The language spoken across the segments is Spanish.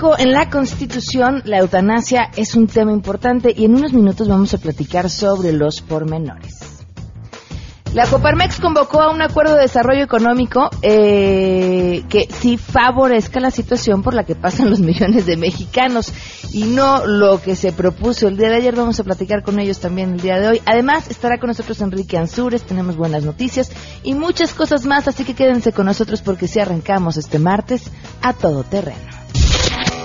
En la Constitución, la eutanasia es un tema importante y en unos minutos vamos a platicar sobre los pormenores. La Coparmex convocó a un acuerdo de desarrollo económico eh, que sí favorezca la situación por la que pasan los millones de mexicanos y no lo que se propuso el día de ayer. Vamos a platicar con ellos también el día de hoy. Además, estará con nosotros Enrique Ansures, tenemos buenas noticias y muchas cosas más, así que quédense con nosotros porque si arrancamos este martes a todo terreno.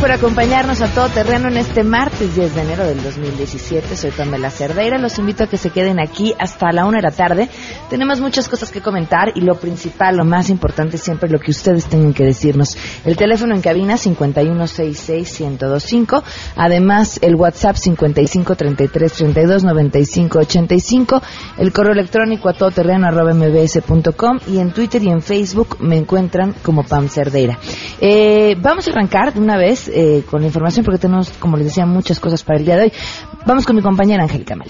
Por acompañarnos a todo terreno en este martes 10 de enero del 2017. Soy Pamela Cerdeira. Los invito a que se queden aquí hasta la una de la tarde. Tenemos muchas cosas que comentar y lo principal, lo más importante siempre, lo que ustedes tengan que decirnos. El teléfono en cabina 5166-1025. Además, el WhatsApp 5533329585. El correo electrónico a todoterreno.mbs.com y en Twitter y en Facebook me encuentran como Pam Cerdeira. Eh, vamos a arrancar de una vez eh, con la información porque tenemos, como les decía, muchas cosas para el día de hoy. Vamos con mi compañera Angélica Mel.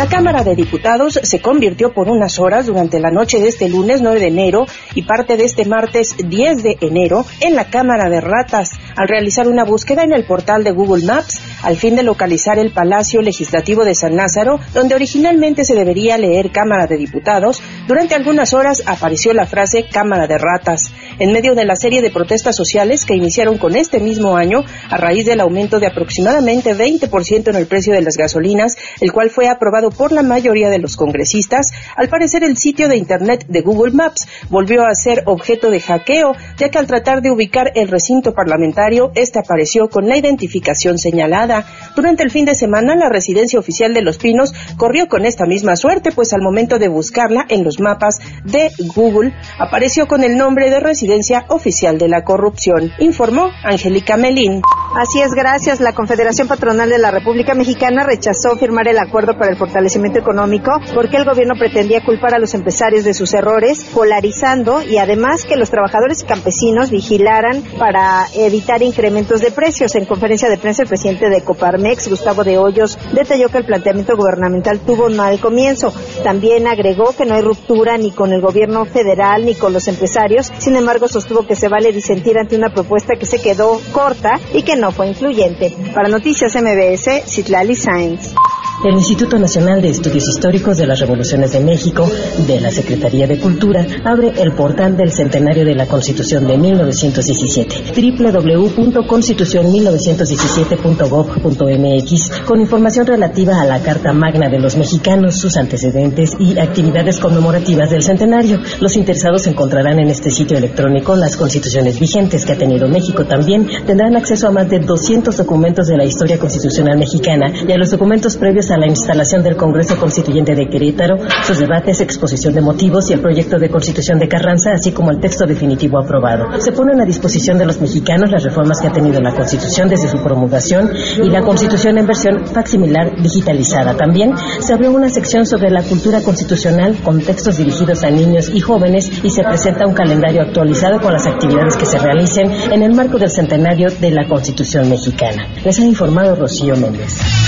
La Cámara de Diputados se convirtió por unas horas durante la noche de este lunes 9 de enero y parte de este martes 10 de enero en la Cámara de Ratas al realizar una búsqueda en el portal de Google Maps al fin de localizar el Palacio Legislativo de San Lázaro, donde originalmente se debería leer Cámara de Diputados. Durante algunas horas apareció la frase Cámara de Ratas. En medio de la serie de protestas sociales que iniciaron con este mismo año a raíz del aumento de aproximadamente 20% en el precio de las gasolinas, el cual fue aprobado por la mayoría de los congresistas, al parecer el sitio de Internet de Google Maps volvió a ser objeto de hackeo, ya que al tratar de ubicar el recinto parlamentario, este apareció con la identificación señalada. Durante el fin de semana, la residencia oficial de Los Pinos corrió con esta misma suerte, pues al momento de buscarla en los mapas de Google, apareció con el nombre de residencia oficial de la corrupción, informó Angélica Melín. Así es, gracias. La Confederación Patronal de la República Mexicana rechazó firmar el acuerdo para el fortalecimiento económico porque el gobierno pretendía culpar a los empresarios de sus errores, polarizando y además que los trabajadores y campesinos vigilaran para evitar incrementos de precios. En conferencia de prensa, el presidente de Coparmex, Gustavo de Hoyos, detalló que el planteamiento gubernamental tuvo un mal comienzo. También agregó que no hay ruptura ni con el gobierno federal ni con los empresarios. Sin embargo, sostuvo que se vale disentir ante una propuesta que se quedó corta y que no fue incluyente. Para Noticias MBS, Citlali Sainz. El Instituto Nacional de Estudios Históricos de las Revoluciones de México, de la Secretaría de Cultura, abre el portal del Centenario de la Constitución de 1917, www.constitucion1917.gov.mx, con información relativa a la Carta Magna de los Mexicanos, sus antecedentes y actividades conmemorativas del centenario. Los interesados encontrarán en este sitio electrónico las constituciones vigentes que ha tenido México. También tendrán acceso a más de 200 documentos de la historia constitucional mexicana y a los documentos previos a la instalación del Congreso Constituyente de Querétaro, sus debates, exposición de motivos y el proyecto de constitución de Carranza, así como el texto definitivo aprobado. Se ponen a disposición de los mexicanos las reformas que ha tenido la Constitución desde su promulgación y la Constitución en versión facsimilar digitalizada. También se abrió una sección sobre la cultura constitucional con textos dirigidos a niños y jóvenes y se presenta un calendario actualizado con las actividades que se realicen en el marco del centenario de la Constitución mexicana. Les ha informado Rocío Méndez.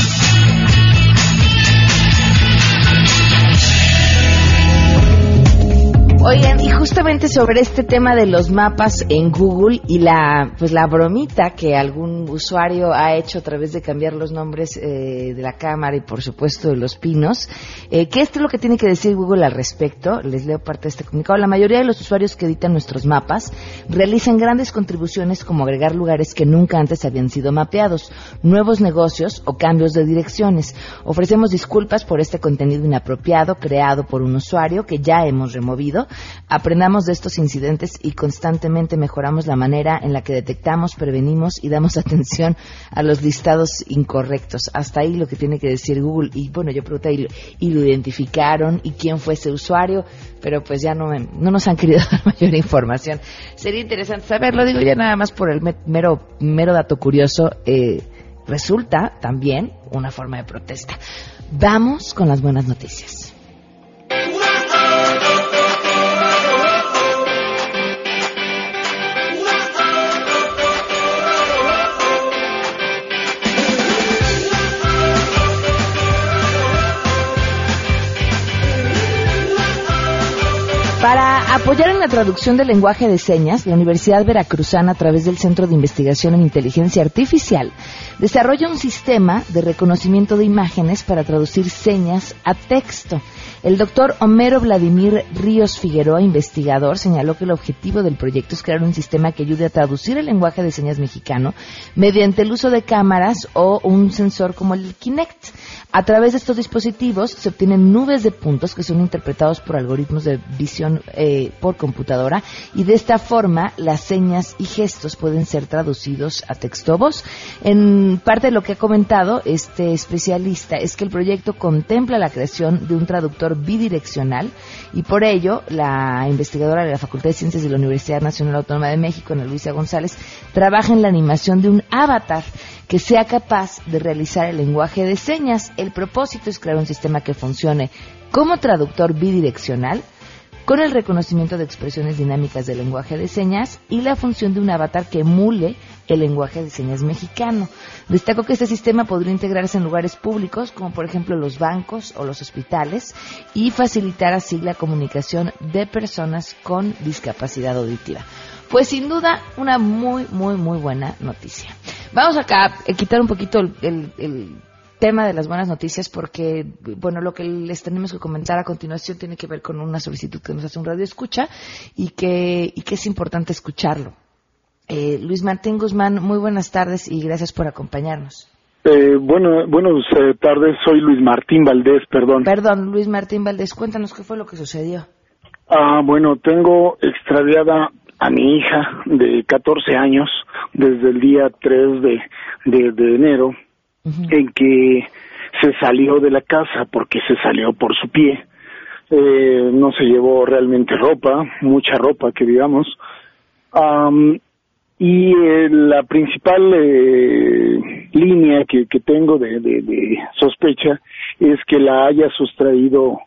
Oigan, y justamente sobre este tema de los mapas en Google y la pues la bromita que algún usuario ha hecho a través de cambiar los nombres eh, de la cámara y por supuesto de los pinos, eh, ¿qué es lo que tiene que decir Google al respecto? Les leo parte de este comunicado. La mayoría de los usuarios que editan nuestros mapas realizan grandes contribuciones como agregar lugares que nunca antes habían sido mapeados, nuevos negocios o cambios de direcciones. Ofrecemos disculpas por este contenido inapropiado creado por un usuario que ya hemos removido aprendamos de estos incidentes y constantemente mejoramos la manera en la que detectamos, prevenimos y damos atención a los listados incorrectos. Hasta ahí lo que tiene que decir Google. Y bueno, yo pregunté, ¿y, lo identificaron? ¿Y quién fue ese usuario? Pero pues ya no, no nos han querido dar mayor información. Sería interesante saberlo, digo ya nada más por el mero, mero dato curioso. Eh, resulta también una forma de protesta. Vamos con las buenas noticias. Apoyar en la traducción del lenguaje de señas, la Universidad Veracruzana, a través del Centro de Investigación en Inteligencia Artificial, desarrolla un sistema de reconocimiento de imágenes para traducir señas a texto. El doctor Homero Vladimir Ríos Figueroa, investigador, señaló que el objetivo del proyecto es crear un sistema que ayude a traducir el lenguaje de señas mexicano mediante el uso de cámaras o un sensor como el Kinect. A través de estos dispositivos se obtienen nubes de puntos que son interpretados por algoritmos de visión eh, por computadora y de esta forma las señas y gestos pueden ser traducidos a texto voz. En parte de lo que ha comentado este especialista es que el proyecto contempla la creación de un traductor bidireccional y por ello la investigadora de la Facultad de Ciencias de la Universidad Nacional Autónoma de México, Ana Luisa González, trabaja en la animación de un avatar que sea capaz de realizar el lenguaje de señas. El propósito es crear un sistema que funcione como traductor bidireccional con el reconocimiento de expresiones dinámicas del lenguaje de señas y la función de un avatar que emule el lenguaje de señas mexicano. Destacó que este sistema podría integrarse en lugares públicos, como por ejemplo los bancos o los hospitales, y facilitar así la comunicación de personas con discapacidad auditiva. Pues sin duda, una muy, muy, muy buena noticia. Vamos acá a quitar un poquito el, el tema de las buenas noticias porque, bueno, lo que les tenemos que comentar a continuación tiene que ver con una solicitud que nos hace un radio escucha y que, y que es importante escucharlo. Eh, Luis Martín Guzmán, muy buenas tardes y gracias por acompañarnos. Eh, bueno, buenas eh, tardes, soy Luis Martín Valdés, perdón. Perdón, Luis Martín Valdés, cuéntanos qué fue lo que sucedió. Ah, bueno, tengo extraviada a mi hija de 14 años desde el día 3 de, de enero en que se salió de la casa porque se salió por su pie. Eh, no se llevó realmente ropa, mucha ropa que digamos. y eh, la principal eh, línea que, que tengo de, de, sospecha es que la haya sustraído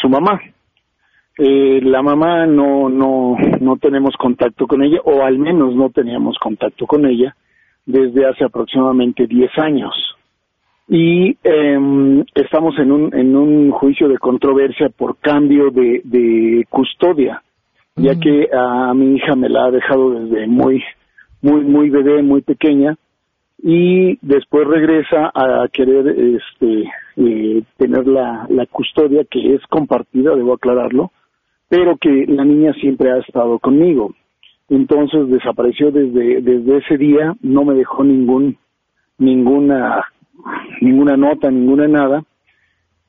su mamá. La mamá no, no, no tenemos contacto con ella, o al menos no teníamos contacto con ella desde hace aproximadamente 10 años. Y eh, estamos en un, en un juicio de controversia por cambio de, de custodia, ya mm. que a mi hija me la ha dejado desde muy, muy, muy bebé, muy pequeña, y después regresa a querer este, eh, tener la, la custodia que es compartida, debo aclararlo, pero que la niña siempre ha estado conmigo. Entonces desapareció desde desde ese día no me dejó ningún ninguna ninguna nota ninguna nada.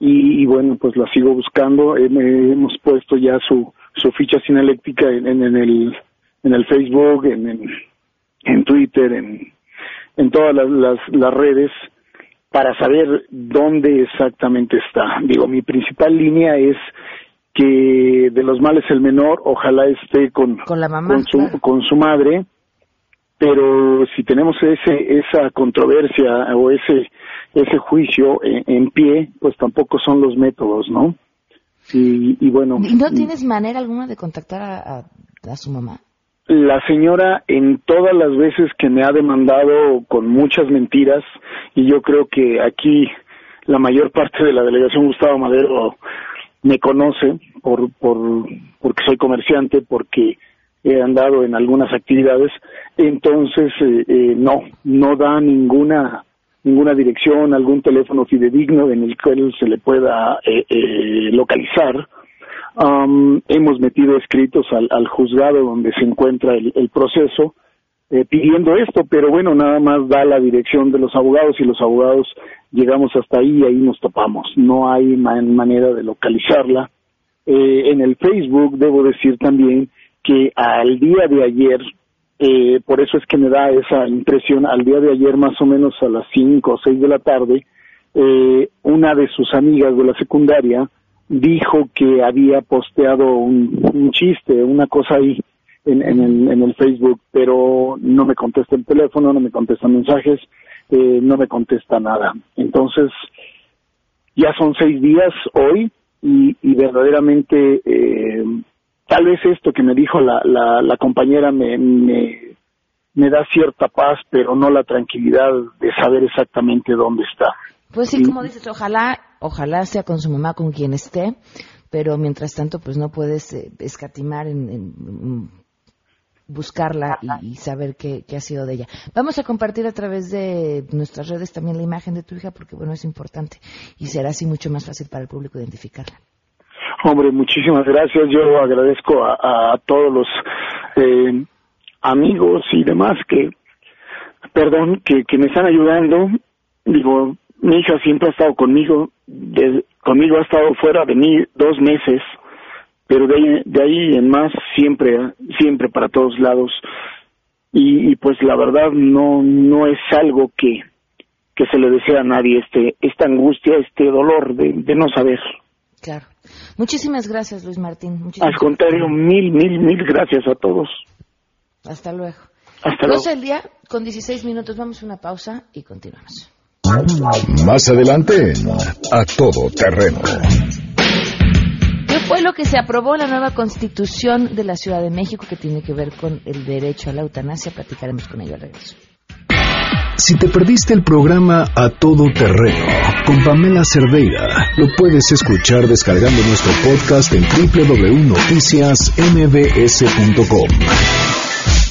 Y, bueno pues la sigo buscando. Hemos puesto ya su su ficha sinaléctica en, en, el en el Facebook en, en, Twitter en en todas las, las, las redes para saber dónde exactamente está. Digo mi principal línea es que de los males el menor ojalá esté con, con, la mamá, con, su, con su madre, pero si tenemos ese esa controversia o ese ese juicio en, pie, pues tampoco son los métodos, ¿no? Y, y bueno. ¿Y no tienes manera alguna de contactar a, a, su mamá? La señora en todas las veces que me ha demandado con muchas mentiras, y yo creo que aquí la mayor parte de la delegación Gustavo Madero me conoce por, por, porque soy comerciante, porque he andado en algunas actividades, entonces eh, eh, no, no da ninguna ninguna dirección, algún teléfono fidedigno en el cual se le pueda eh, localizar. hemos metido escritos al, al, juzgado donde se encuentra el, el proceso pidiendo esto, pero bueno, nada más da la dirección de los abogados y los abogados llegamos hasta ahí y ahí nos topamos. No hay manera de localizarla. Eh, en el Facebook debo decir también que al día de ayer, eh, por eso es que me da esa impresión, al día de ayer más o menos a las 5 o 6 de la tarde, eh, una de sus amigas de la secundaria dijo que había posteado un, chiste, una cosa ahí en, el, en el Facebook, pero no me contesta el teléfono, no me contesta mensajes, eh, no me contesta nada. Entonces, ya son seis días hoy y, verdaderamente eh, tal vez esto que me dijo la, la, compañera me, me, me da cierta paz, pero no la tranquilidad de saber exactamente dónde está. Pues sí, como dices, ojalá, ojalá sea con su mamá con quien esté, pero mientras tanto, pues no puedes eh, escatimar en, buscarla y, saber qué, qué, ha sido de ella. Vamos a compartir a través de nuestras redes también la imagen de tu hija porque, bueno, es importante y será así mucho más fácil para el público identificarla. Hombre, muchísimas gracias. Yo agradezco a, todos los eh, amigos y demás que, perdón, que, que me están ayudando. Digo, mi hija siempre ha estado conmigo, conmigo ha estado fuera de mí dos meses, pero de, ahí en más siempre, siempre para todos lados. Y, pues la verdad no, no es algo que, que se le desea a nadie, este, esta angustia, este dolor de, de no saber. Claro. Muchísimas gracias, Luis Martín. Al contrario, mil, mil, mil gracias a todos. Hasta luego. Hasta luego. el día con 16 minutos. Vamos a una pausa y continuamos. Más adelante, a todo terreno. ¿Qué fue lo que se aprobó la nueva constitución de la Ciudad de México que tiene que ver con el derecho a la eutanasia? Platicaremos con ello al regreso. Si te perdiste el programa A Todo Terreno con Pamela Cerdeira, lo puedes escuchar descargando nuestro podcast en www.noticiasmbs.com.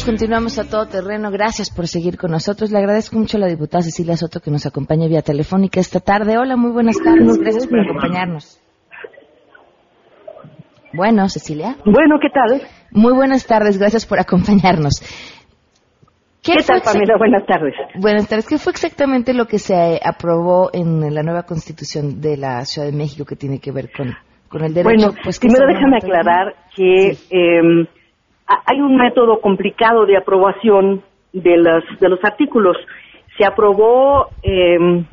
Continuamos a todo terreno. Gracias por seguir con nosotros. Le agradezco mucho a la diputada Cecilia Soto que nos acompaña vía telefónica esta tarde. Hola, muy buenas tardes. Gracias por acompañarnos. Bueno, Cecilia. Bueno, ¿qué tal? Muy buenas tardes. Gracias por acompañarnos. ¿Qué, tal, Pamela? Buenas tardes. Buenas tardes. ¿Qué fue exactamente lo que se aprobó en la nueva constitución de la Ciudad de México que tiene que ver con, con el derecho? Bueno, pues primero déjame aclarar que em, hay un método complicado de aprobación de los, de los artículos. Se aprobó em,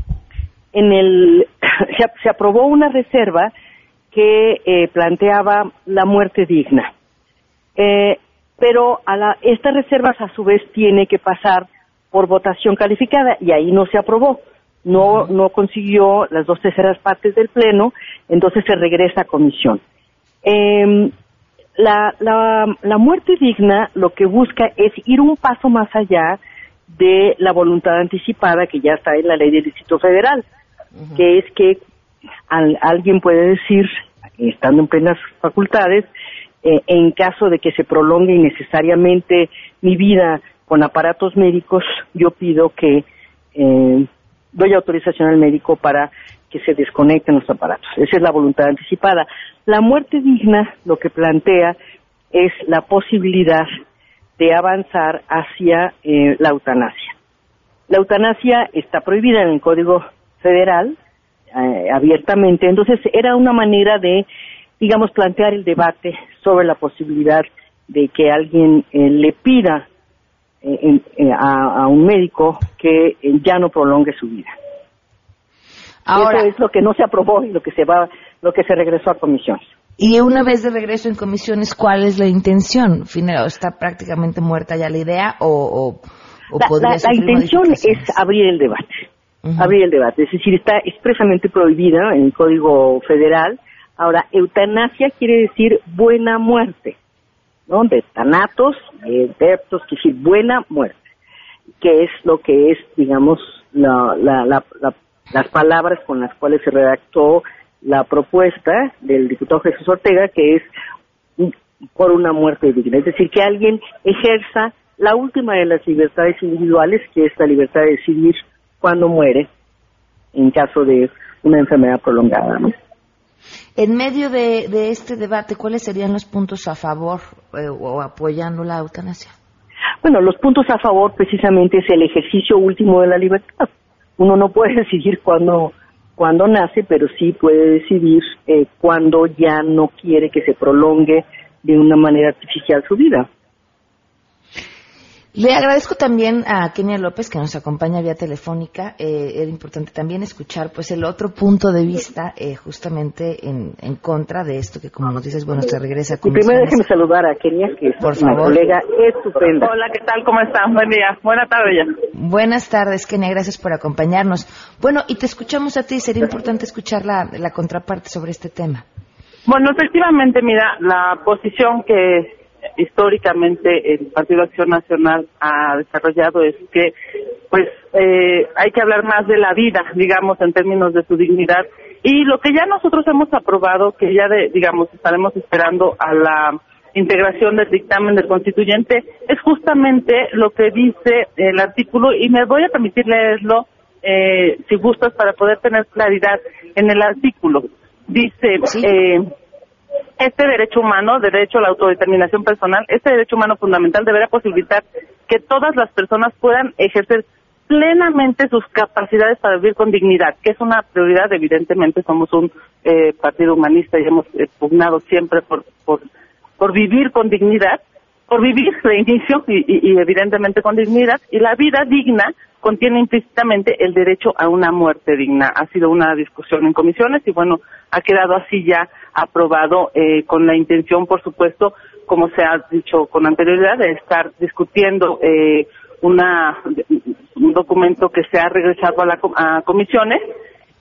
en el se, aprobó una reserva que eh, planteaba la muerte digna. Eh, pero a la, esta reserva a su vez tiene que pasar por votación calificada y ahí no se aprobó. No, no consiguió las dos terceras partes del Pleno, entonces se regresa a comisión. Eh, la, la, muerte digna lo que busca es ir un paso más allá de la voluntad anticipada que ya está en la ley del Distrito Federal, que es que alguien puede decir, estando en plenas facultades, eh, en caso de que se prolongue innecesariamente mi vida con aparatos médicos, yo pido que eh, doy autorización al médico para que se desconecten los aparatos. Esa es la voluntad anticipada. La muerte digna lo que plantea es la posibilidad de avanzar hacia eh, la eutanasia. La eutanasia está prohibida en el Código Federal eh, abiertamente, entonces era una manera de, digamos, plantear el debate sobre la posibilidad de que alguien eh, le pida a, a, un médico que ya no prolongue su vida. Ahora, Eso es lo que no se aprobó y lo que se va, lo que se regresó a comisiones. Y una vez de regreso en comisiones, ¿cuál es la intención? ¿Está prácticamente muerta ya la idea o, o, la, la, intención es abrir el debate. Abrir el debate. Es decir, está expresamente prohibida en el Código Federal. Ahora, eutanasia quiere decir buena muerte. ¿no? De tanatos, de quiere decir buena muerte. Que es lo que es, digamos, la, la, la las palabras con las cuales se redactó la propuesta del diputado Jesús Ortega, que es por una muerte digna. Es decir, que alguien ejerza la última de las libertades individuales, que es la libertad de decidir cuándo muere en caso de una enfermedad prolongada. ¿no? En medio de, este debate, ¿cuáles serían los puntos a favor eh, o apoyando la eutanasia? Bueno, los puntos a favor precisamente es el ejercicio último de la libertad. Uno no puede decidir cuándo cuando nace, pero sí puede decidir eh, cuándo ya no quiere que se prolongue de una manera artificial su vida. Le agradezco también a Kenia López que nos acompaña vía telefónica. Eh, era importante también escuchar pues el otro punto de vista eh, justamente en, en, contra de esto que como nos dices, bueno, se regresa con... primero déjeme saludar a Kenia, que es Por favor. colega estupenda. Hola, ¿qué tal? ¿Cómo están? Buen día. Buena tarde ya. Buenas tardes, Kenia. Gracias por acompañarnos. Bueno, y te escuchamos a ti. Sería importante escuchar la, la contraparte sobre este tema. Bueno, efectivamente, mira, la posición que históricamente el Partido Acción Nacional ha desarrollado es que pues eh, hay que hablar más de la vida, digamos, en términos de su dignidad. Y lo que ya nosotros hemos aprobado, que ya, de, digamos, estaremos esperando a la integración del dictamen del constituyente, es justamente lo que dice el artículo, y me voy a permitir leerlo, eh, si gustas, para poder tener claridad en el artículo. Dice, eh, este derecho humano, derecho a la autodeterminación personal, este derecho humano fundamental deberá posibilitar que todas las personas puedan ejercer plenamente sus capacidades para vivir con dignidad, que es una prioridad, evidentemente somos un eh, partido humanista y hemos eh, pugnado siempre por, por, vivir con dignidad, por vivir de inicio y, y, evidentemente con dignidad, y la vida digna contiene implícitamente el derecho a una muerte digna. Ha sido una discusión en comisiones y bueno, ha quedado así ya aprobado eh, con la intención, por supuesto, como se ha dicho con anterioridad, de estar discutiendo eh, una, un documento que se ha regresado a, la, a comisiones,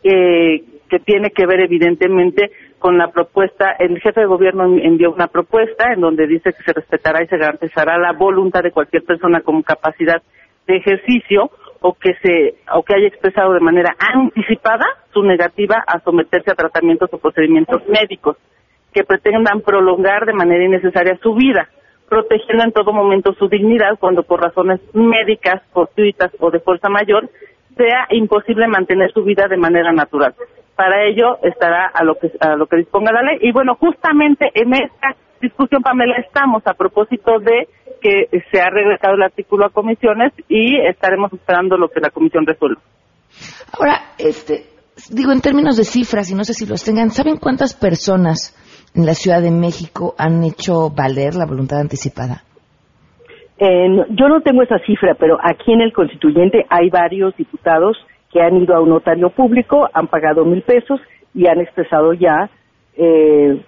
eh, que tiene que ver evidentemente con la propuesta, el jefe de gobierno envió una propuesta en donde dice que se respetará y se garantizará la voluntad de cualquier persona con capacidad de ejercicio o que se o que haya expresado de manera anticipada su negativa a someterse a tratamientos o procedimientos médicos que pretendan prolongar de manera innecesaria su vida, protegiendo en todo momento su dignidad cuando por razones médicas, fortuitas o de fuerza mayor sea imposible mantener su vida de manera natural. Para ello estará a lo que a lo que disponga la ley y bueno, justamente en esta discusión Pamela estamos a propósito de que se ha regresado el artículo a comisiones y estaremos esperando lo que la comisión resuelva. Ahora, este, digo, en términos de cifras, y no sé si los tengan, ¿saben cuántas personas en la Ciudad de México han hecho valer la voluntad anticipada? yo no tengo esa cifra, pero aquí en el constituyente hay varios diputados que han ido a un notario público, han pagado mil pesos y han expresado ya eh,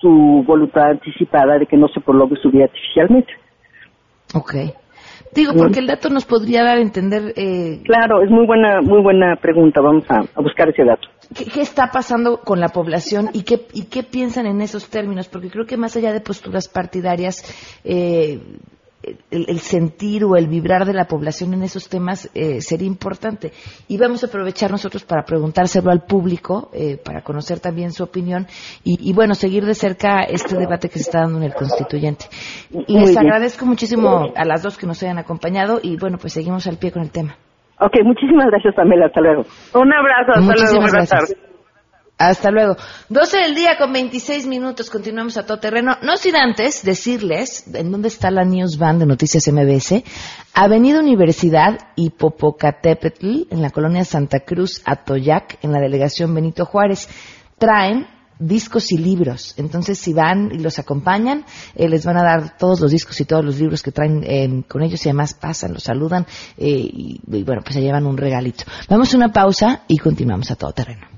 su voluntad anticipada de que no se prolongue su vida artificialmente. Ok. Digo, porque el dato nos podría dar a entender. Eh, claro, es muy buena, muy buena pregunta. Vamos a, buscar ese dato. ¿Qué, está pasando con la población y qué, y qué piensan en esos términos? Porque creo que más allá de posturas partidarias, eh, el, sentir o el vibrar de la población en esos temas eh, sería importante. Y vamos a aprovechar nosotros para preguntárselo al público, eh, para conocer también su opinión y, bueno, seguir de cerca este debate que se está dando en el constituyente. Les agradezco muchísimo a las dos que nos hayan acompañado y bueno, pues seguimos al pie con el tema. Ok, muchísimas gracias Pamela, hasta luego. Un abrazo, hasta luego, buenas tardes. Hasta luego. 12 del día con 26 minutos. Continuamos a todo terreno. No sin antes decirles en dónde está la News Band de Noticias MBS. Avenida Universidad y Popocatépetl, en la colonia Santa Cruz, Atoyac, en la delegación Benito Juárez. Traen discos y libros. Entonces, si van y los acompañan, eh, les van a dar todos los discos y todos los libros que traen eh, con ellos y además pasan, los saludan eh, y, y, bueno, pues se llevan un regalito. Vamos a una pausa y continuamos a todo terreno.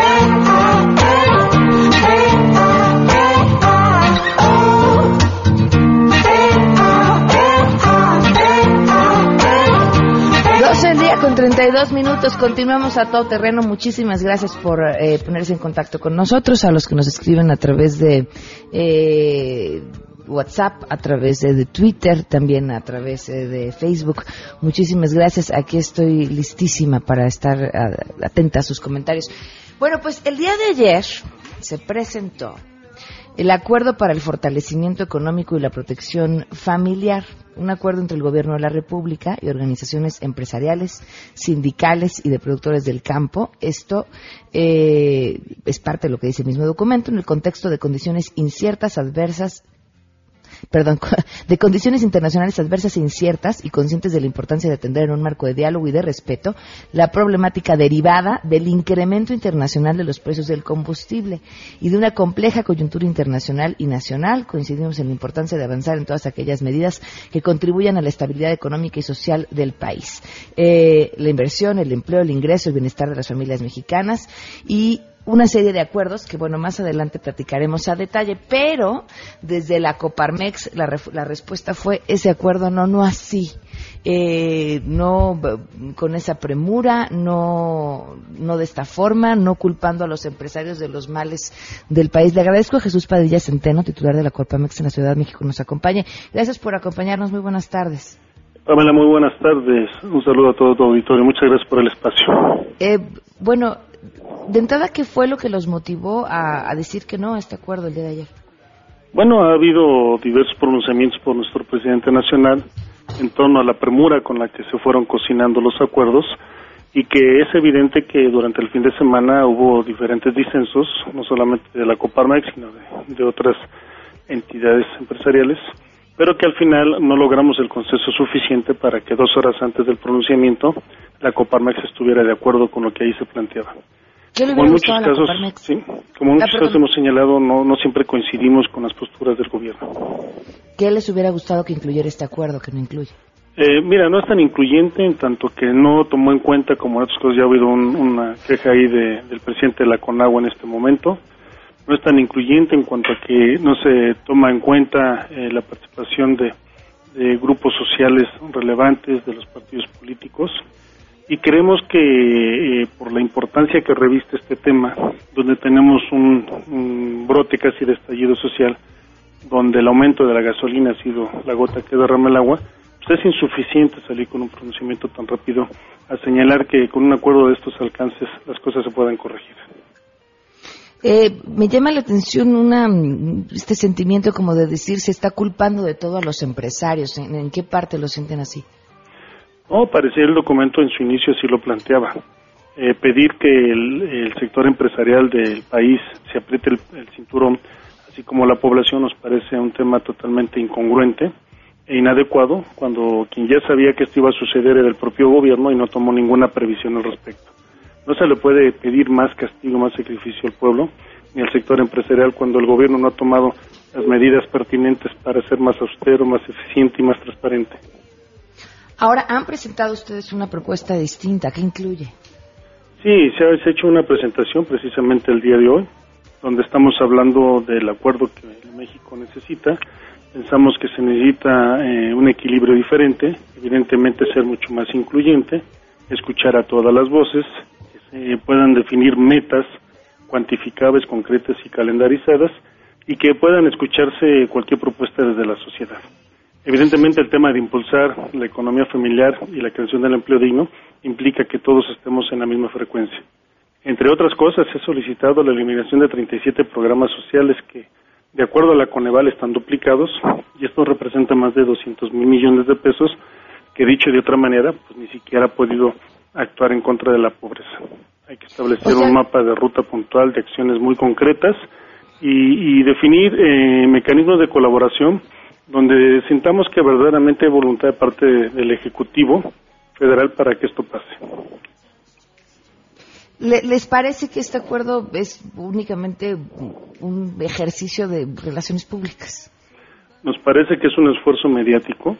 Con 32 minutos. Continuamos a todo terreno. Muchísimas gracias por eh, ponerse en contacto con nosotros, a los que nos escriben a través de eh, WhatsApp, a través de, Twitter, también a través eh, de Facebook. Muchísimas gracias. Aquí estoy listísima para estar atenta a sus comentarios. Bueno, pues el día de ayer se presentó el acuerdo para el fortalecimiento económico y la protección familiar, un acuerdo entre el gobierno de la República y organizaciones empresariales, sindicales y de productores del campo. Esto eh, es parte de lo que dice el mismo documento en el contexto de condiciones inciertas, adversas perdón, de condiciones internacionales adversas e inciertas y conscientes de la importancia de atender en un marco de diálogo y de respeto la problemática derivada del incremento internacional de los precios del combustible y de una compleja coyuntura internacional y nacional. Coincidimos en la importancia de avanzar en todas aquellas medidas que contribuyan a la estabilidad económica y social del país. Eh, la inversión, el empleo, el ingreso, el bienestar de las familias mexicanas y una serie de acuerdos que, bueno, más adelante platicaremos a detalle, pero desde la Coparmex la, la respuesta fue ese acuerdo no, no así, eh, no con esa premura, no, no de esta forma, no culpando a los empresarios de los males del país. Le agradezco a Jesús Padilla Centeno, titular de la Coparmex en la Ciudad de México, nos acompañe. Gracias por acompañarnos, muy buenas tardes. Pamela, muy buenas tardes. Un saludo a todo tu auditorio. Muchas gracias por el espacio. Eh, bueno, de entrada, ¿qué fue lo que los motivó a, decir que no a este acuerdo el día de ayer? Bueno, ha habido diversos pronunciamientos por nuestro presidente nacional en torno a la premura con la que se fueron cocinando los acuerdos y que es evidente que durante el fin de semana hubo diferentes disensos, no solamente de la Coparmex, sino de, otras entidades empresariales, pero que al final no logramos el consenso suficiente para que dos horas antes del pronunciamiento la Coparmex estuviera de acuerdo con lo que ahí se planteaba como en muchos casos, sí, como en muchos casos hemos señalado, no, no siempre coincidimos con las posturas del gobierno. ¿Qué les hubiera gustado que incluyera este acuerdo que no incluye? Eh, mira, no es tan incluyente en tanto que no tomó en cuenta, como en otras cosas ya ha habido una queja ahí de, del presidente de la CONAGUA en este momento, no es tan incluyente en cuanto a que no se toma en cuenta eh, la participación de, de grupos sociales relevantes de los partidos políticos y creemos que eh, por la importancia que reviste este tema, donde tenemos un, brote casi de estallido social, donde el aumento de la gasolina ha sido la gota que derrama el agua, pues es insuficiente salir con un pronunciamiento tan rápido a señalar que con un acuerdo de estos alcances las cosas se puedan corregir. Eh, me llama la atención una, este sentimiento como de decir se está culpando de todo a los empresarios. en qué parte lo sienten así? No, parecía el documento en su inicio así lo planteaba. Eh, pedir que el, sector empresarial del país se apriete el, cinturón, así como la población, nos parece un tema totalmente incongruente e inadecuado cuando quien ya sabía que esto iba a suceder era el propio gobierno y no tomó ninguna previsión al respecto. No se le puede pedir más castigo, más sacrificio al pueblo ni al sector empresarial cuando el gobierno no ha tomado las medidas pertinentes para ser más austero, más eficiente y más transparente. Ahora, han presentado ustedes una propuesta distinta. ¿Qué incluye? Sí, se ha hecho una presentación precisamente el día de hoy, donde estamos hablando del acuerdo que México necesita. Pensamos que se necesita eh, un equilibrio diferente, evidentemente ser mucho más incluyente, escuchar a todas las voces, se puedan definir metas cuantificables, concretas y calendarizadas, y que puedan escucharse cualquier propuesta desde la sociedad. Evidentemente el tema de impulsar la economía familiar y la creación del empleo digno implica que todos estemos en la misma frecuencia. Entre otras cosas, he solicitado la eliminación de 37 programas sociales que, de acuerdo a la Coneval, están duplicados y esto representa más de 200 mil millones de pesos que, dicho de otra manera, pues ni siquiera ha podido actuar en contra de la pobreza. Hay que establecer un mapa de ruta puntual de acciones muy concretas y, definir eh, mecanismos de colaboración donde sintamos que verdaderamente hay voluntad de parte del Ejecutivo federal para que esto pase. ¿Les parece que este acuerdo es únicamente un ejercicio de relaciones públicas? Nos parece que es un esfuerzo mediático,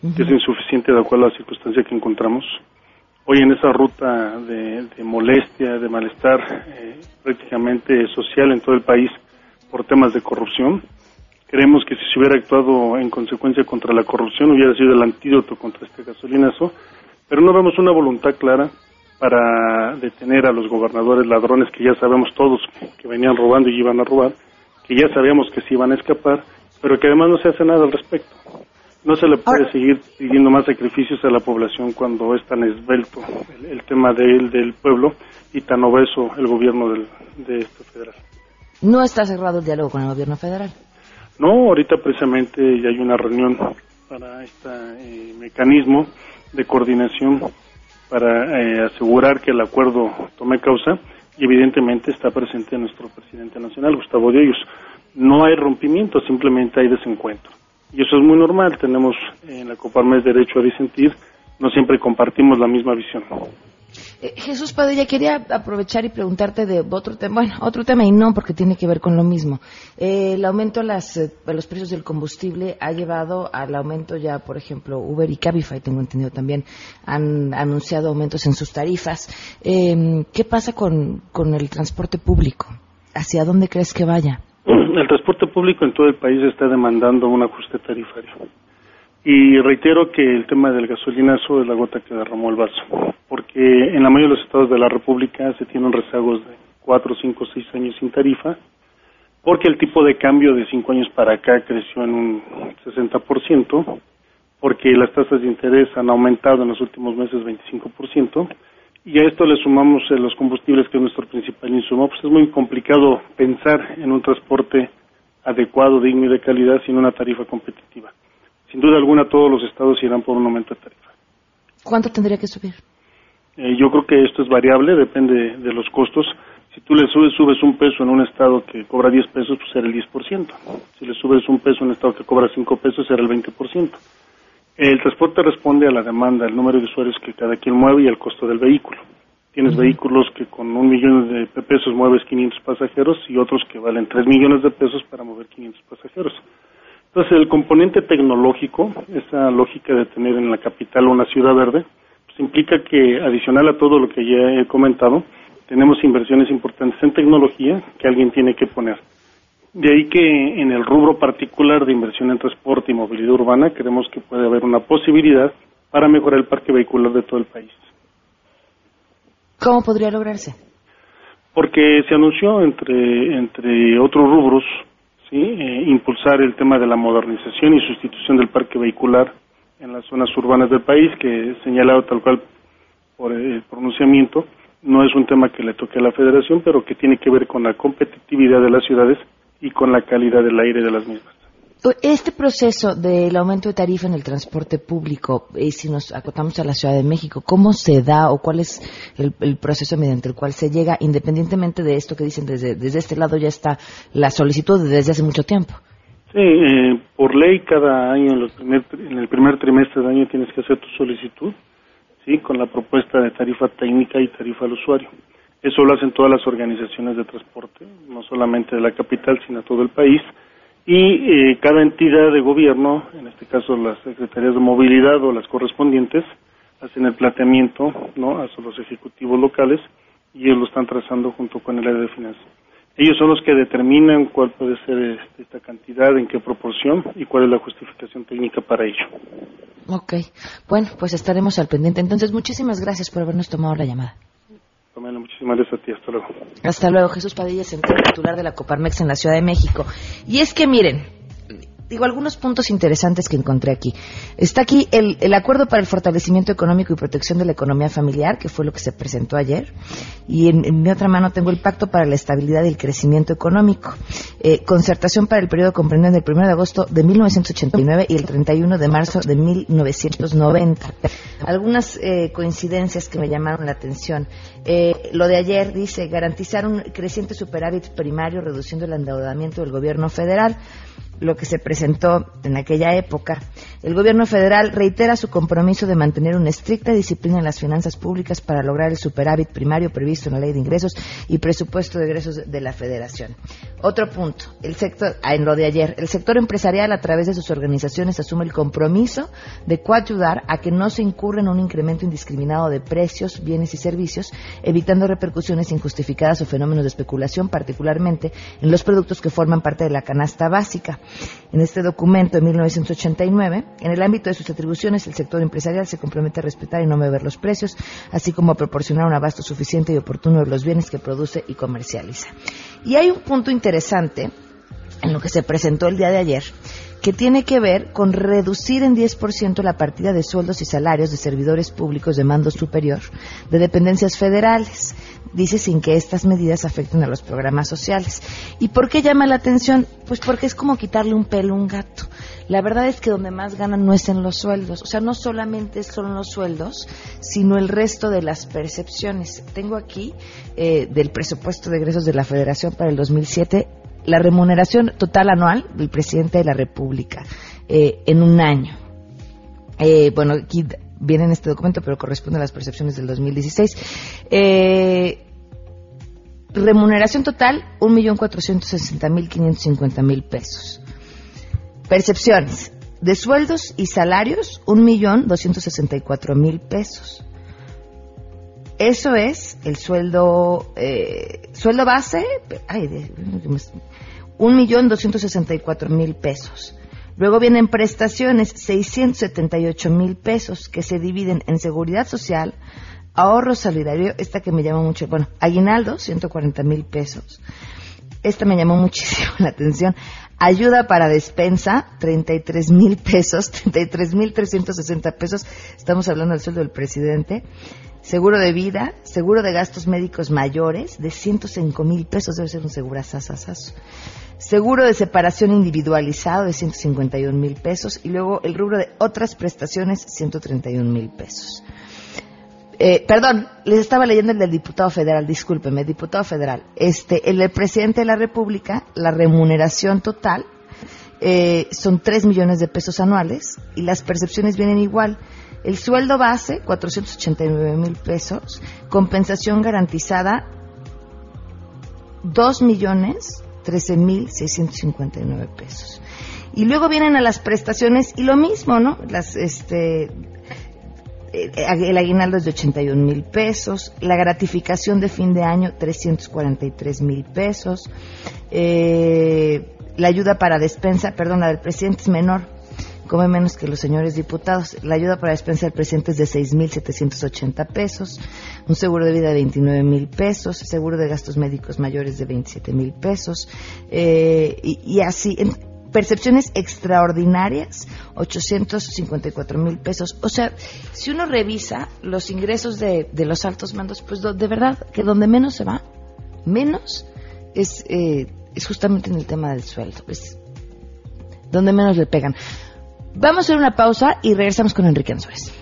que es insuficiente de acuerdo a la circunstancia que encontramos. Hoy en esa ruta de, molestia, de malestar eh, prácticamente social en todo el país por temas de corrupción, Creemos que si se hubiera actuado en consecuencia contra la corrupción hubiera sido el antídoto contra este gasolinazo, pero no vemos una voluntad clara para detener a los gobernadores ladrones que ya sabemos todos que venían robando y iban a robar, que ya sabíamos que se iban a escapar, pero que además no se hace nada al respecto. No se le puede seguir pidiendo más sacrificios a la población cuando es tan esbelto el, tema de, del pueblo y tan obeso el gobierno del, de este federal. ¿No está cerrado el diálogo con el gobierno federal? No, ahorita precisamente ya hay una reunión para este eh, mecanismo de coordinación para eh, asegurar que el acuerdo tome causa y evidentemente está presente nuestro presidente nacional, Gustavo Díaz. No hay rompimiento, simplemente hay desencuentro. Y eso es muy normal, tenemos en la Coparmex derecho a disentir, no siempre compartimos la misma visión. Eh, Jesús Padilla, quería aprovechar y preguntarte de otro tema, bueno, otro tema y no porque tiene que ver con lo mismo. Eh, el aumento de, las, eh, los precios del combustible ha llevado al aumento ya, por ejemplo, Uber y Cabify, tengo entendido también, han anunciado aumentos en sus tarifas. ¿Qué pasa con, con el transporte público? ¿Hacia dónde crees que vaya? El transporte público en todo el país está demandando un ajuste tarifario. Y reitero que el tema del gasolinazo es la gota que derramó el vaso, porque en la mayoría de los estados de la República se tienen rezagos de 4, 5, 6 años sin tarifa, porque el tipo de cambio de 5 años para acá creció en un 60%, porque las tasas de interés han aumentado en los últimos meses 25%, y a esto le sumamos eh, los combustibles, que es nuestro principal insumo, pues es muy complicado pensar en un transporte adecuado, digno y de calidad sin una tarifa competitiva. Sin duda alguna todos los estados irán por un aumento de tarifa. ¿Cuánto tendría que subir? Eh, yo creo que esto es variable, depende de los costos. Si tú le subes, subes un peso en un estado que cobra 10 pesos, pues será el 10%. Si le subes un peso en un estado que cobra 5 pesos, será el 20%. El transporte responde a la demanda, el número de usuarios que cada quien mueve y al costo del vehículo. Tienes vehículos que con un millón de pesos mueves 500 pasajeros y otros que valen 3 millones de pesos para mover 500 pasajeros. Entonces, el componente tecnológico, esa lógica de tener en la capital una ciudad verde, pues implica que, adicional a todo lo que ya he comentado, tenemos inversiones importantes en tecnología que alguien tiene que poner. De ahí que en el rubro particular de inversión en transporte y movilidad urbana creemos que puede haber una posibilidad para mejorar el parque vehicular de todo el país. ¿Cómo podría lograrse? Porque se anunció entre, entre otros rubros ¿sí? Eh, impulsar el tema de la modernización y sustitución del parque vehicular en las zonas urbanas del país, que señalado tal cual por el pronunciamiento, no es un tema que le toque a la federación, pero que tiene que ver con la competitividad de las ciudades y con la calidad del aire de las mismas. Este proceso del aumento de tarifa en el transporte público, y eh, si nos acotamos a la Ciudad de México, ¿cómo se da o cuál es el, proceso mediante el cual se llega, independientemente de esto que dicen desde, desde este lado ya está la solicitud desde hace mucho tiempo? Sí, eh, por ley cada año, en, primer, en el primer trimestre del año tienes que hacer tu solicitud, sí, con la propuesta de tarifa técnica y tarifa al usuario. Eso lo hacen todas las organizaciones de transporte, no solamente de la capital, sino todo el país. Y eh, cada entidad de gobierno, en este caso las secretarías de movilidad o las correspondientes, hacen el planteamiento ¿no? a los ejecutivos locales y ellos lo están trazando junto con el área de finanzas. Ellos son los que determinan cuál puede ser este, esta cantidad, en qué proporción y cuál es la justificación técnica para ello. Ok, bueno, pues estaremos al pendiente. Entonces, muchísimas gracias por habernos tomado la llamada muchísimas gracias a ti. Hasta luego. Hasta luego. Jesús Padilla, centro titular de la Coparmex en la Ciudad de México. Y es que miren, digo, algunos puntos interesantes que encontré aquí. Está aquí el, el, acuerdo para el fortalecimiento económico y protección de la economía familiar, que fue lo que se presentó ayer. Y en, mi otra mano tengo el pacto para la estabilidad y el crecimiento económico. Eh, concertación para el periodo comprendido del 1 de agosto de 1989 y el 31 de marzo de 1990. Algunas eh, coincidencias que me llamaron la atención. Eh, lo de ayer dice garantizar un creciente superávit primario reduciendo el endeudamiento del gobierno federal lo que se presentó en aquella época. El gobierno federal reitera su compromiso de mantener una estricta disciplina en las finanzas públicas para lograr el superávit primario previsto en la ley de ingresos y presupuesto de ingresos de la federación. Otro punto, el sector, ah, en lo de ayer, el sector empresarial a través de sus organizaciones asume el compromiso de coayudar a que no se incurra en un incremento indiscriminado de precios, bienes y servicios, evitando repercusiones injustificadas o fenómenos de especulación, particularmente en los productos que forman parte de la canasta básica. En este documento de 1989, en el ámbito de sus atribuciones, el sector empresarial se compromete a respetar y no mover los precios, así como a proporcionar un abasto suficiente y oportuno de los bienes que produce y comercializa. Y hay un punto interesante en lo que se presentó el día de ayer, que tiene que ver con reducir en 10% la partida de sueldos y salarios de servidores públicos de mando superior de dependencias federales. Dice sin que estas medidas afecten a los programas sociales. ¿Y por qué llama la atención? Pues porque es como quitarle un pelo a un gato. La verdad es que donde más ganan no es en los sueldos. O sea, no solamente son los sueldos, sino el resto de las percepciones. Tengo aquí eh, del presupuesto de egresos de la Federación para el 2007 la remuneración total anual del presidente de la República eh, en un año. Eh, bueno, aquí viene en este documento, pero corresponde a las percepciones del 2016. Eh, remuneración total, 1.460.550.000 pesos. Percepciones de sueldos y salarios, 1.264.000 pesos. Eso es el sueldo, eh, sueldo base, ay, un millón doscientos sesenta y cuatro mil pesos. Luego vienen prestaciones, 678 mil pesos, que se dividen en seguridad social, ahorro solidario, esta que me llama mucho, bueno, aguinaldo, 140 mil pesos. Esta me llamó muchísimo la atención. Ayuda para despensa, 33 mil pesos, 33 mil 360 pesos. Estamos hablando del sueldo del presidente seguro de vida, seguro de gastos médicos mayores de 105 mil pesos, debe ser un seguro asasasazo. Seguro de separación individualizado de 151 mil pesos y luego el rubro de otras prestaciones 131 mil pesos. Eh, perdón, les estaba leyendo el del diputado federal, discúlpeme, diputado federal. Este, el del presidente de la República, la remuneración total eh, son 3 millones de pesos anuales y las percepciones vienen igual. El sueldo base, 489 mil pesos. Compensación garantizada, 2 millones 13 mil 659 pesos. Y luego vienen a las prestaciones y lo mismo, ¿no? Las, este, eh, el aguinaldo es de 81 mil pesos, la gratificación de fin de año 343 mil pesos, eh, la ayuda para despensa, perdón, la del presidente es menor, come menos que los señores diputados. La ayuda para despensa del presidente es de 6.780 pesos, un seguro de vida de 29.000 pesos, seguro de gastos médicos mayores de 27.000 pesos, eh, y, así. En, percepciones extraordinarias, 854 mil pesos. O sea, si uno revisa los ingresos de, de los altos mandos, pues de verdad que donde menos se va, menos es, eh, es justamente en el tema del sueldo. Es donde menos le pegan. Vamos a hacer una pausa y regresamos con Enrique Ansores.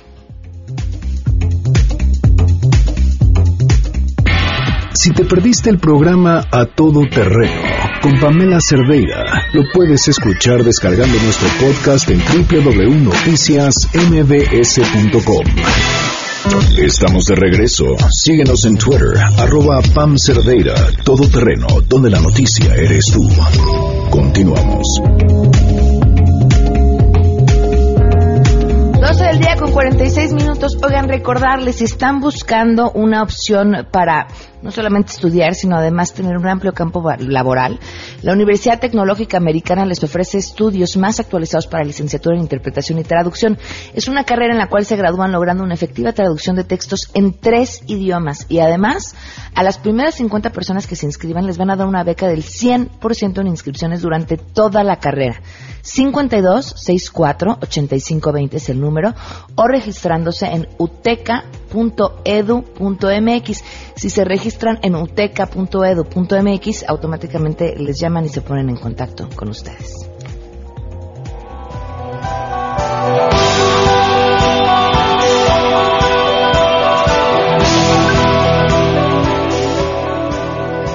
Si te perdiste el programa A Todo Terreno con Pamela Cerdeira, lo puedes escuchar descargando nuestro podcast en www.noticiasmbs.com. Estamos de regreso. Síguenos en Twitter, arroba Pam Cerdeira, Todo Terreno, donde la noticia eres tú. Continuamos. 12 del día con 46 minutos. Oigan, recordarles, si están buscando una opción para no solamente estudiar, sino además tener un amplio campo laboral, la Universidad Tecnológica Americana les ofrece estudios más actualizados para licenciatura en interpretación y traducción. Es una carrera en la cual se gradúan logrando una efectiva traducción de textos en tres idiomas y además a las primeras 50 personas que se inscriban les van a dar una beca del 100% en inscripciones durante toda la carrera. 52 64 85 20 es el número o registrándose en uteca.edu.mx. Si se registran en uteca.edu.mx, automáticamente les llaman y se ponen en contacto con ustedes.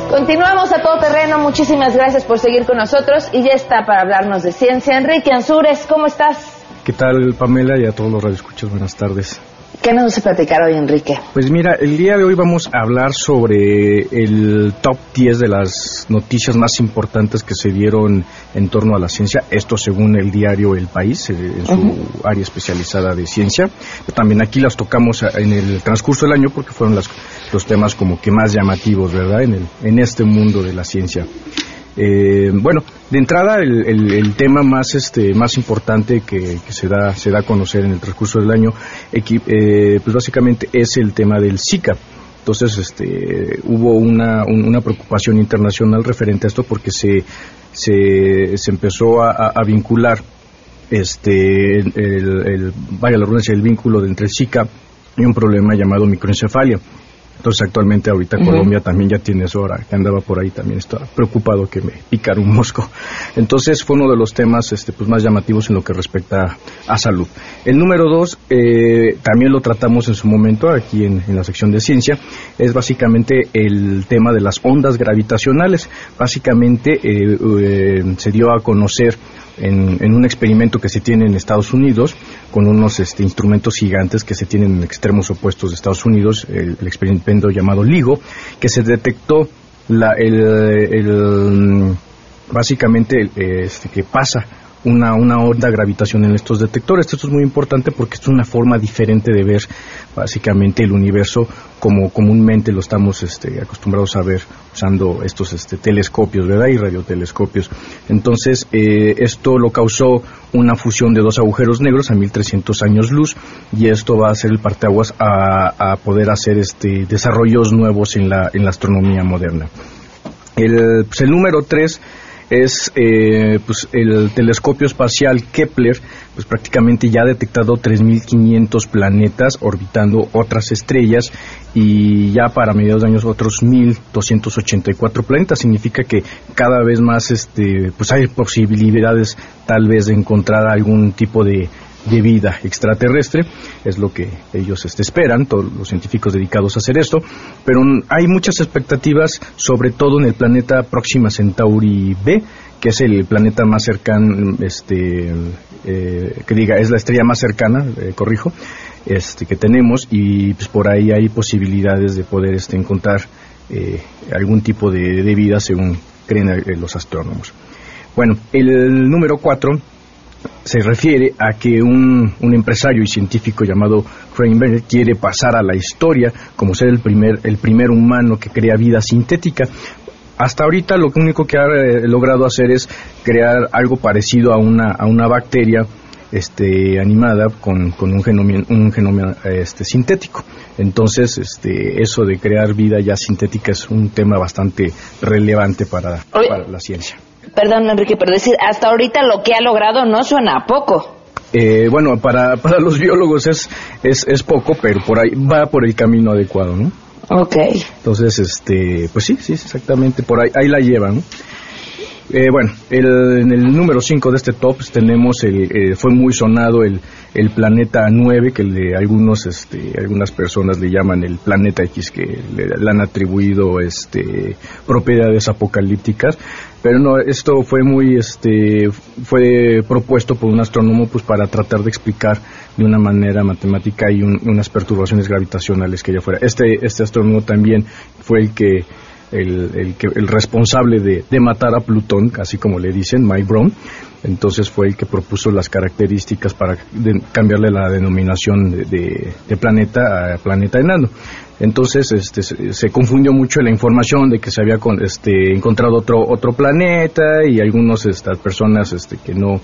Continuamos a todo terreno. Muchísimas gracias por seguir con nosotros. Y ya está para hablarnos de ciencia. Enrique Ansures, ¿cómo estás? ¿Qué tal, Pamela? Y a todos los radioescuchos, buenas tardes. ¿Qué nos vas a platicar hoy, Enrique? Pues mira, el día de hoy vamos a hablar sobre el top 10 de las noticias más importantes que se dieron en torno a la ciencia, esto según el diario El País, eh, en su área especializada de ciencia. También aquí las tocamos en el transcurso del año porque fueron las, los temas como que más llamativos, ¿verdad? En, el, en este mundo de la ciencia. Eh, bueno, de entrada el, tema más este más importante que, se da se da a conocer en el transcurso del año, eh, pues básicamente es el tema del Zika. Entonces, este, hubo una, una preocupación internacional referente a esto porque se, se, se empezó a, vincular este, el, el, vaya la el vínculo entre el Zika y un problema llamado microencefalia. Entonces actualmente ahorita Colombia también ya tiene eso ahora, que andaba por ahí también estaba preocupado que me picara un mosco. Entonces fue uno de los temas este, pues más llamativos en lo que respecta a salud. El número dos, eh, también lo tratamos en su momento aquí en, la sección de ciencia, es básicamente el tema de las ondas gravitacionales. Básicamente eh, eh, se dio a conocer en, un experimento que se tiene en Estados Unidos con unos este, instrumentos gigantes que se tienen en extremos opuestos de Estados Unidos, el, experimento llamado LIGO, que se detectó la, el, básicamente este, que pasa una, una onda gravitacional en estos detectores. Esto es muy importante porque es una forma diferente de ver básicamente el universo como comúnmente lo estamos este, acostumbrados a ver usando estos este, telescopios, ¿verdad? Y radiotelescopios. Entonces, eh, esto lo causó una fusión de dos agujeros negros a 1300 años luz y esto va a ser el parteaguas a, a poder hacer este, desarrollos nuevos en la, en la astronomía moderna. El, pues el número 3 es eh, pues el telescopio espacial Kepler, pues prácticamente ya ha detectado 3.500 planetas orbitando otras estrellas y ya para mediados de años otros 1.284 planetas. Significa que cada vez más este, pues hay posibilidades tal vez de encontrar algún tipo de de vida extraterrestre, es lo que ellos este, esperan, todos los científicos dedicados a hacer esto, pero hay muchas expectativas, sobre todo en el planeta Próxima Centauri B, que es el planeta más cercano, este, eh, que diga, es la estrella más cercana, eh, corrijo, este, que tenemos, y pues, por ahí hay posibilidades de poder este, encontrar eh, algún tipo de, de, vida según creen los astrónomos. Bueno, el número cuatro se refiere a que un, un empresario y científico llamado Kramer quiere pasar a la historia como ser el primer, el primer humano que crea vida sintética. Hasta ahorita lo único que ha eh, logrado hacer es crear algo parecido a una, a una bacteria este, animada con, con un genoma, un genoma este, sintético. Entonces, este, eso de crear vida ya sintética es un tema bastante relevante para, para la ciencia. Perdón, Enrique, pero decir, hasta ahorita lo que ha logrado no suena a poco. Eh, bueno, para, para los biólogos es, es, es poco, pero por ahí va por el camino adecuado, ¿no? Ok. Entonces, este, pues sí, sí, exactamente, por ahí, ahí la llevan. Eh, bueno, el, en el número 5 de este top tenemos, el, eh, fue muy sonado el, el planeta 9, que le, algunos, este, algunas personas le llaman el planeta X, que le, han atribuido este, propiedades apocalípticas. Pero no, esto fue muy, este, fue propuesto por un astrónomo pues para tratar de explicar de una manera matemática y unas perturbaciones gravitacionales que ya fuera. Este, este astrónomo también fue el que el, el, el responsable de, de, matar a Plutón, así como le dicen, Mike Brown. Entonces fue el que propuso las características para cambiarle la denominación de, de, planeta a planeta enano. Entonces este, se, confundió mucho la información de que se había este, encontrado otro, otro planeta y algunas estas personas este, que no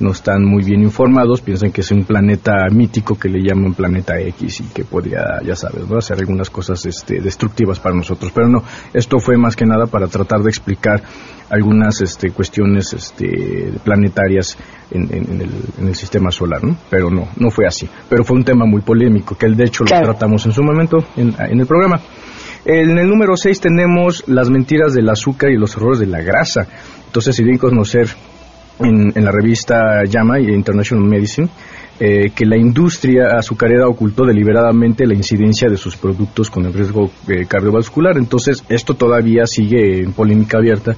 no están muy bien informados, piensan que es un planeta mítico que le llaman planeta X y que podría, ya sabes, ¿no? hacer algunas cosas este, destructivas para nosotros. Pero no, esto fue más que nada para tratar de explicar algunas este, cuestiones este, planetarias en, el, sistema solar, ¿no? Pero no, no fue así. Pero fue un tema muy polémico, que de hecho lo tratamos en su momento en, el programa. En el número 6 tenemos las mentiras del azúcar y los errores de la grasa. Entonces, si bien conocer en, la revista JAMA International Medicine eh, que la industria azucarera ocultó deliberadamente la incidencia de sus productos con el riesgo eh, cardiovascular. Entonces, esto todavía sigue en polémica abierta,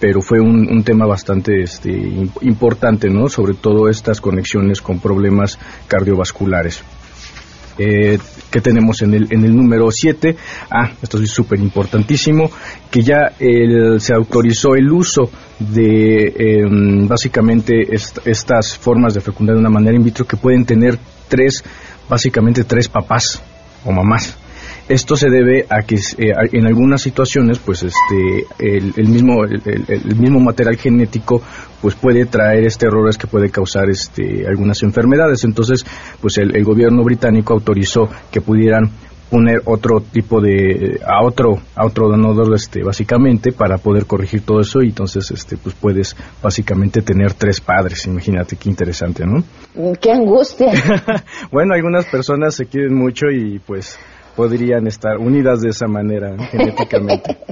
pero fue un, tema bastante este, importante, ¿no? Sobre todo estas conexiones con problemas cardiovasculares. Eh, que tenemos en el, en el número 7. Ah, esto es súper importantísimo, que ya se autorizó el uso de em, básicamente estas formas de fecundar de una manera in vitro que pueden tener tres, básicamente tres papás o mamás. Esto se debe a que eh, en algunas situaciones, pues este, el, mismo el, mismo material genético, pues puede traer este errores que puede causar este algunas enfermedades. Entonces, pues el gobierno británico autorizó que pudieran poner otro tipo de a otro a otro donador este básicamente para poder corregir todo eso. Y entonces este pues puedes básicamente tener tres padres. Imagínate qué interesante no qué angustia. Bueno algunas personas se quieren mucho y pues podrían estar unidas de esa manera genéticamente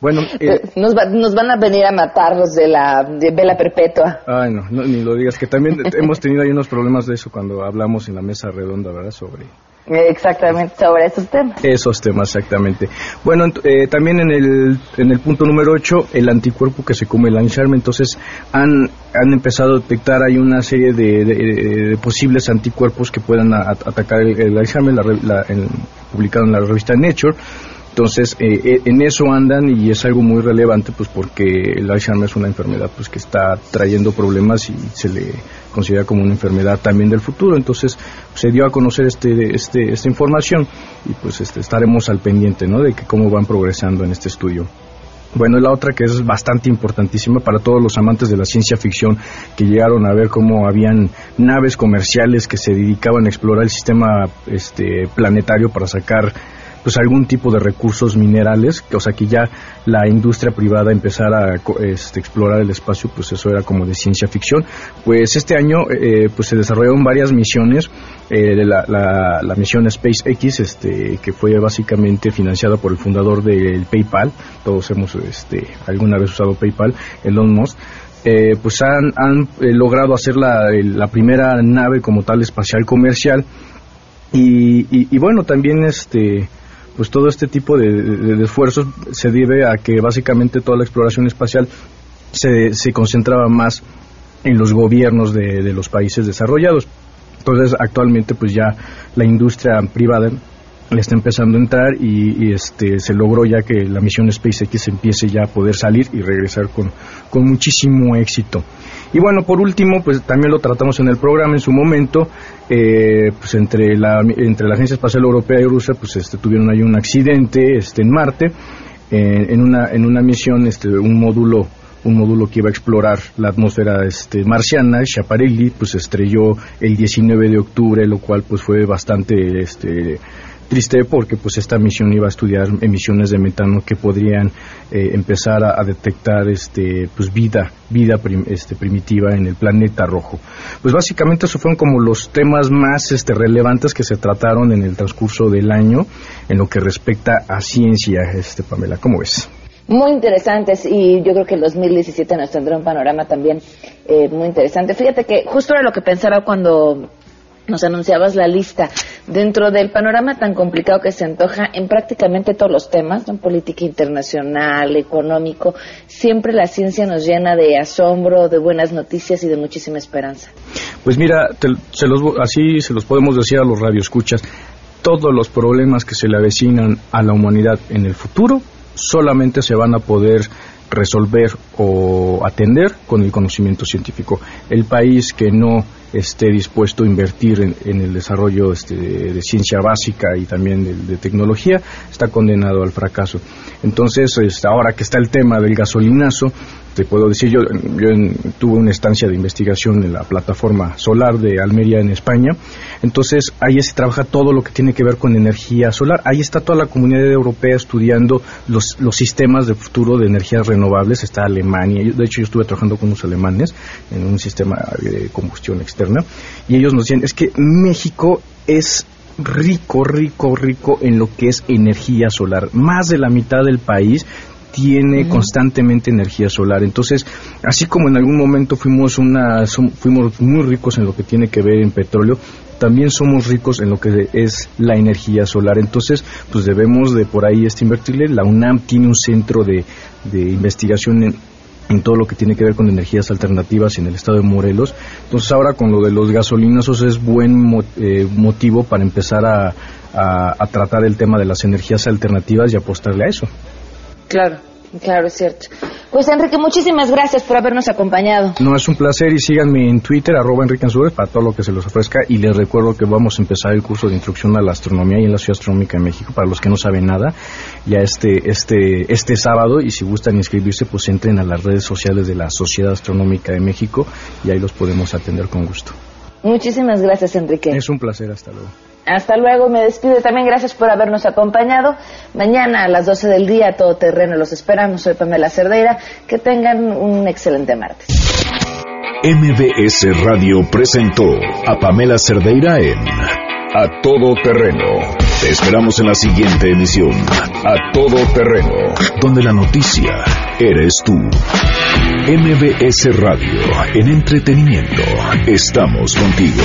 Bueno, eh, nos, nos, van a venir a matarlos de la de vela perpetua. Ay, no, no, ni lo digas, que también hemos tenido ahí unos problemas de eso cuando hablamos en la mesa redonda, ¿verdad? Sobre Exactamente, sobre esos temas. Esos temas, exactamente. Bueno, eh, también en el, en el punto número 8, el anticuerpo que se come el Alzheimer, entonces han, han empezado a detectar, hay una serie de, posibles anticuerpos que puedan atacar el, el Alzheimer, la, publicado en la revista Nature. Entonces, eh, eh, en eso andan y es algo muy relevante, pues porque el Alzheimer es una enfermedad pues que está trayendo problemas y se le considera como una enfermedad también del futuro. Entonces, se dio a conocer este, este, esta información y pues este, estaremos al pendiente, ¿no? De que cómo van progresando en este estudio. Bueno, la otra que es bastante importantísima para todos los amantes de la ciencia ficción que llegaron a ver cómo habían naves comerciales que se dedicaban a explorar el sistema este, planetario para sacar pues algún tipo de recursos minerales, o sea que ya la industria privada empezara a este, explorar el espacio, pues eso era como de ciencia ficción. Pues este año eh, pues se desarrollaron varias misiones, eh, la, misión SpaceX, este, que fue básicamente financiada por el fundador del PayPal, todos hemos este, alguna vez usado PayPal, Elon Musk. Eh, pues han, han logrado hacer la, la primera nave como tal espacial comercial y, y, y, bueno también este pues todo este tipo de, esfuerzos se debe a que básicamente toda la exploración espacial se, se concentraba más en los gobiernos de, los países desarrollados. Entonces, actualmente, pues ya la industria privada le está empezando a entrar y, este se logró ya que la misión SpaceX empiece ya a poder salir y regresar con muchísimo éxito. Y bueno, por último, pues también lo tratamos en el programa en su momento, eh, pues entre la, entre la Agencia Espacial Europea y Rusia, pues este, tuvieron ahí un accidente este, en Marte, eh, en, una, en una misión, este, un módulo un módulo que iba a explorar la atmósfera este, marciana, Schiaparelli, pues estrelló el 19 de octubre, lo cual pues fue bastante este, triste porque pues esta misión iba a estudiar emisiones de metano que podrían eh, empezar a, detectar este pues vida vida este, primitiva en el planeta rojo. Pues básicamente esos fueron como los temas más este relevantes que se trataron en el transcurso del año en lo que respecta a ciencia este Pamela. Cómo ves muy interesantes y yo creo que el 2017 nos tendrá un panorama también eh, muy interesante. Fíjate que justo era lo que pensaba cuando nos anunciabas la lista. Dentro del panorama tan complicado que se antoja en prácticamente todos los temas, en política internacional, económico, siempre la ciencia nos llena de asombro, de buenas noticias y de muchísima esperanza. Pues mira, se los, así se los podemos decir a los radioescuchas, todos los problemas que se le avecinan a la humanidad en el futuro solamente se van a poder resolver o atender con el conocimiento científico. El país que no esté dispuesto a invertir en, el desarrollo este, de, ciencia básica y también de, tecnología está condenado al fracaso. Entonces, este, ahora que está el tema del gasolinazo, te puedo decir, yo, yo tuve una estancia de investigación en la plataforma solar de Almería en España, entonces ahí se trabaja todo lo que tiene que ver con energía solar, ahí está toda la comunidad europea estudiando los, los sistemas de futuro de energías renovables, está Alemania, de hecho yo estuve trabajando con unos alemanes en un sistema de combustión externa, y ellos nos decían, es que México es rico, rico, rico en lo que es energía solar. Más de la mitad del país tiene constantemente energía solar. Entonces, así como en algún momento fuimos una fuimos muy ricos en lo que tiene que ver en petróleo, también somos ricos en lo que es la energía solar. Entonces, pues debemos de por ahí este invertirle. La UNAM tiene un centro de, de investigación en, en todo lo que tiene que ver con energías alternativas en el estado de Morelos. Entonces ahora con lo de los gasolinazos es buen eh, motivo para empezar a, a, tratar el tema de las energías alternativas y apostarle a eso. Claro, claro, es cierto. Pues Enrique, muchísimas gracias por habernos acompañado. No, es un placer y síganme en Twitter, arroba Enrique Ansúrez, para todo lo que se les ofrezca. Y les recuerdo que vamos a empezar el curso de instrucción a la astronomía y en la Ciudad Astronómica de México, para los que no saben nada, ya este, este, este sábado. Y si gustan inscribirse, pues entren a las redes sociales de la Sociedad Astronómica de México y ahí los podemos atender con gusto. Muchísimas gracias, Enrique. Es un placer, hasta luego. Hasta luego, me despido. También gracias por habernos acompañado. Mañana a las 12 del día, todo terreno, los esperamos. Soy Pamela Cerdeira. Que tengan un excelente martes. MBS Radio presentó a Pamela Cerdeira en A Todo Terreno. Te esperamos en la siguiente emisión, A Todo Terreno, donde la noticia eres tú. MBS Radio, en entretenimiento, estamos contigo.